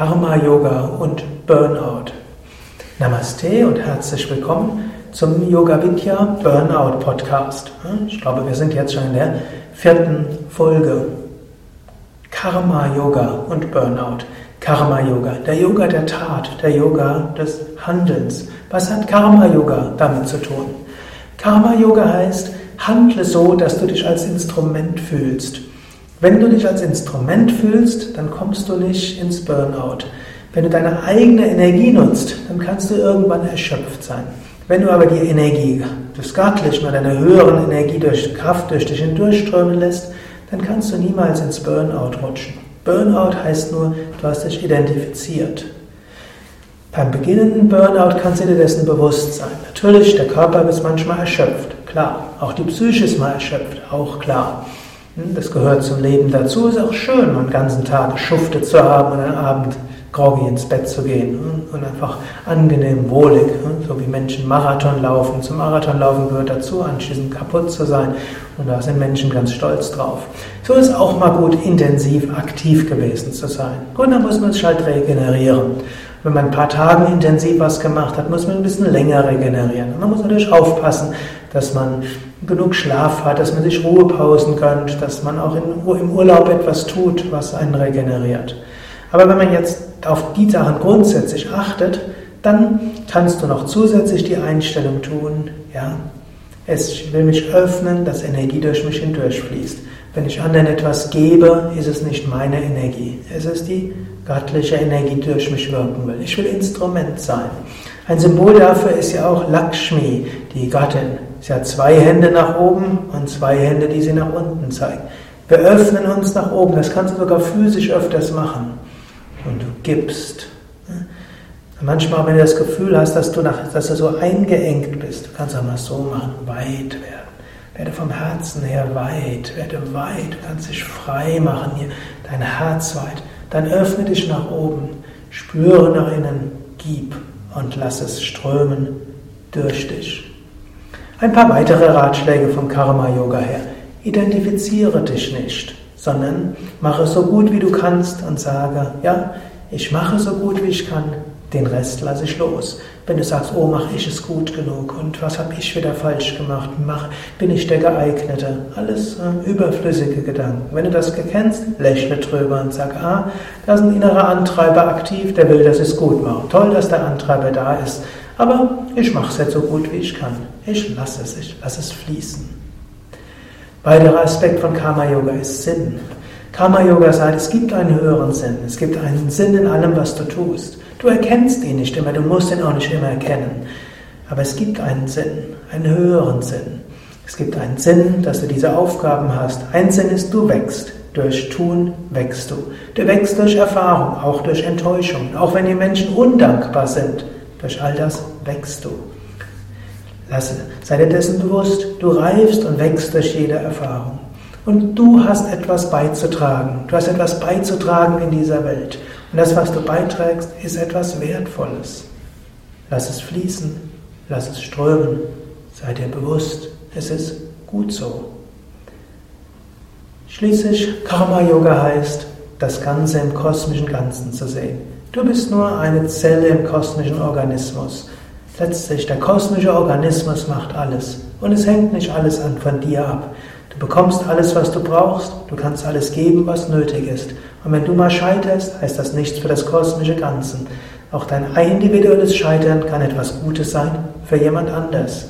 Karma Yoga und Burnout. Namaste und herzlich willkommen zum Yoga Vidya Burnout Podcast. Ich glaube, wir sind jetzt schon in der vierten Folge. Karma Yoga und Burnout. Karma Yoga, der Yoga der Tat, der Yoga des Handelns. Was hat Karma Yoga damit zu tun? Karma Yoga heißt, handle so, dass du dich als Instrument fühlst. Wenn du dich als Instrument fühlst, dann kommst du nicht ins Burnout. Wenn du deine eigene Energie nutzt, dann kannst du irgendwann erschöpft sein. Wenn du aber die Energie des Göttlichen oder deiner höheren Energie durch Kraft durch dich hindurchströmen lässt, dann kannst du niemals ins Burnout rutschen. Burnout heißt nur, du hast dich identifiziert. Beim beginnenden Burnout kannst du dir dessen bewusst sein. Natürlich, der Körper ist manchmal erschöpft, klar. Auch die Psyche ist mal erschöpft, auch klar. Hm, das gehört zum Leben dazu. Ist auch schön, einen ganzen Tag geschuftet zu haben und am Abend groggy ins Bett zu gehen hm, und einfach angenehm, wohlig, hm, so wie Menschen Marathon laufen. Zum Marathonlaufen gehört dazu, anschließend kaputt zu sein und da sind Menschen ganz stolz drauf. So ist auch mal gut, intensiv aktiv gewesen zu sein. Gut, dann muss man sich halt regenerieren. Wenn man ein paar Tage intensiv was gemacht hat, muss man ein bisschen länger regenerieren. man muss natürlich aufpassen, dass man genug Schlaf hat, dass man sich Ruhepausen gönnt, dass man auch im Urlaub etwas tut, was einen regeneriert. Aber wenn man jetzt auf die Sachen grundsätzlich achtet, dann kannst du noch zusätzlich die Einstellung tun, ja, es will mich öffnen, dass Energie durch mich hindurchfließt. Wenn ich anderen etwas gebe, ist es nicht meine Energie. Es ist die göttliche Energie, die durch mich wirken will. Ich will Instrument sein. Ein Symbol dafür ist ja auch Lakshmi, die Gattin. Sie hat zwei Hände nach oben und zwei Hände, die sie nach unten zeigt. Wir öffnen uns nach oben. Das kannst du sogar physisch öfters machen. Und du gibst. Manchmal, wenn du das Gefühl hast, dass du, nach, dass du so eingeengt bist, du kannst auch mal so machen, weit werden. Werde vom Herzen her weit, werde weit, du kannst dich frei machen hier, dein Herz weit. Dann öffne dich nach oben, spüre nach innen, gib und lass es strömen durch dich. Ein paar weitere Ratschläge vom Karma Yoga her. Identifiziere dich nicht, sondern mache so gut wie du kannst und sage, ja, ich mache so gut wie ich kann, den Rest lasse ich los. Wenn du sagst, oh, mache ich es gut genug und was habe ich wieder falsch gemacht, mach, bin ich der Geeignete, alles äh, überflüssige Gedanken. Wenn du das kennst, lächle drüber und sag, ah, da ist ein innerer Antreiber aktiv, der will, dass ich es gut mache. Toll, dass der Antreiber da ist, aber ich mache es jetzt so gut wie ich kann. Ich lasse es, ich lasse es fließen. Weiterer Aspekt von Karma Yoga ist Sinn. Karma Yoga sagt, es gibt einen höheren Sinn, es gibt einen Sinn in allem, was du tust. Du erkennst ihn nicht immer, du musst ihn auch nicht immer erkennen. Aber es gibt einen Sinn, einen höheren Sinn. Es gibt einen Sinn, dass du diese Aufgaben hast. Ein Sinn ist, du wächst. Durch Tun wächst du. Du wächst durch Erfahrung, auch durch Enttäuschung. Auch wenn die Menschen undankbar sind, durch all das wächst du. Sei dir dessen bewusst, du reifst und wächst durch jede Erfahrung. Und du hast etwas beizutragen. Du hast etwas beizutragen in dieser Welt. Und das, was du beiträgst, ist etwas Wertvolles. Lass es fließen, lass es strömen, sei dir bewusst, es ist gut so. Schließlich, Karma Yoga heißt, das Ganze im kosmischen Ganzen zu sehen. Du bist nur eine Zelle im kosmischen Organismus. Letztlich, der kosmische Organismus macht alles. Und es hängt nicht alles an von dir ab. Du bekommst alles, was du brauchst. Du kannst alles geben, was nötig ist. Und wenn du mal scheiterst, heißt das nichts für das kosmische Ganze. Auch dein individuelles Scheitern kann etwas Gutes sein für jemand anders.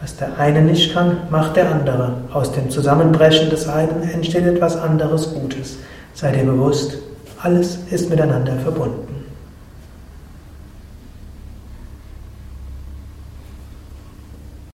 Was der eine nicht kann, macht der andere. Aus dem Zusammenbrechen des einen entsteht etwas anderes Gutes. Sei dir bewusst, alles ist miteinander verbunden.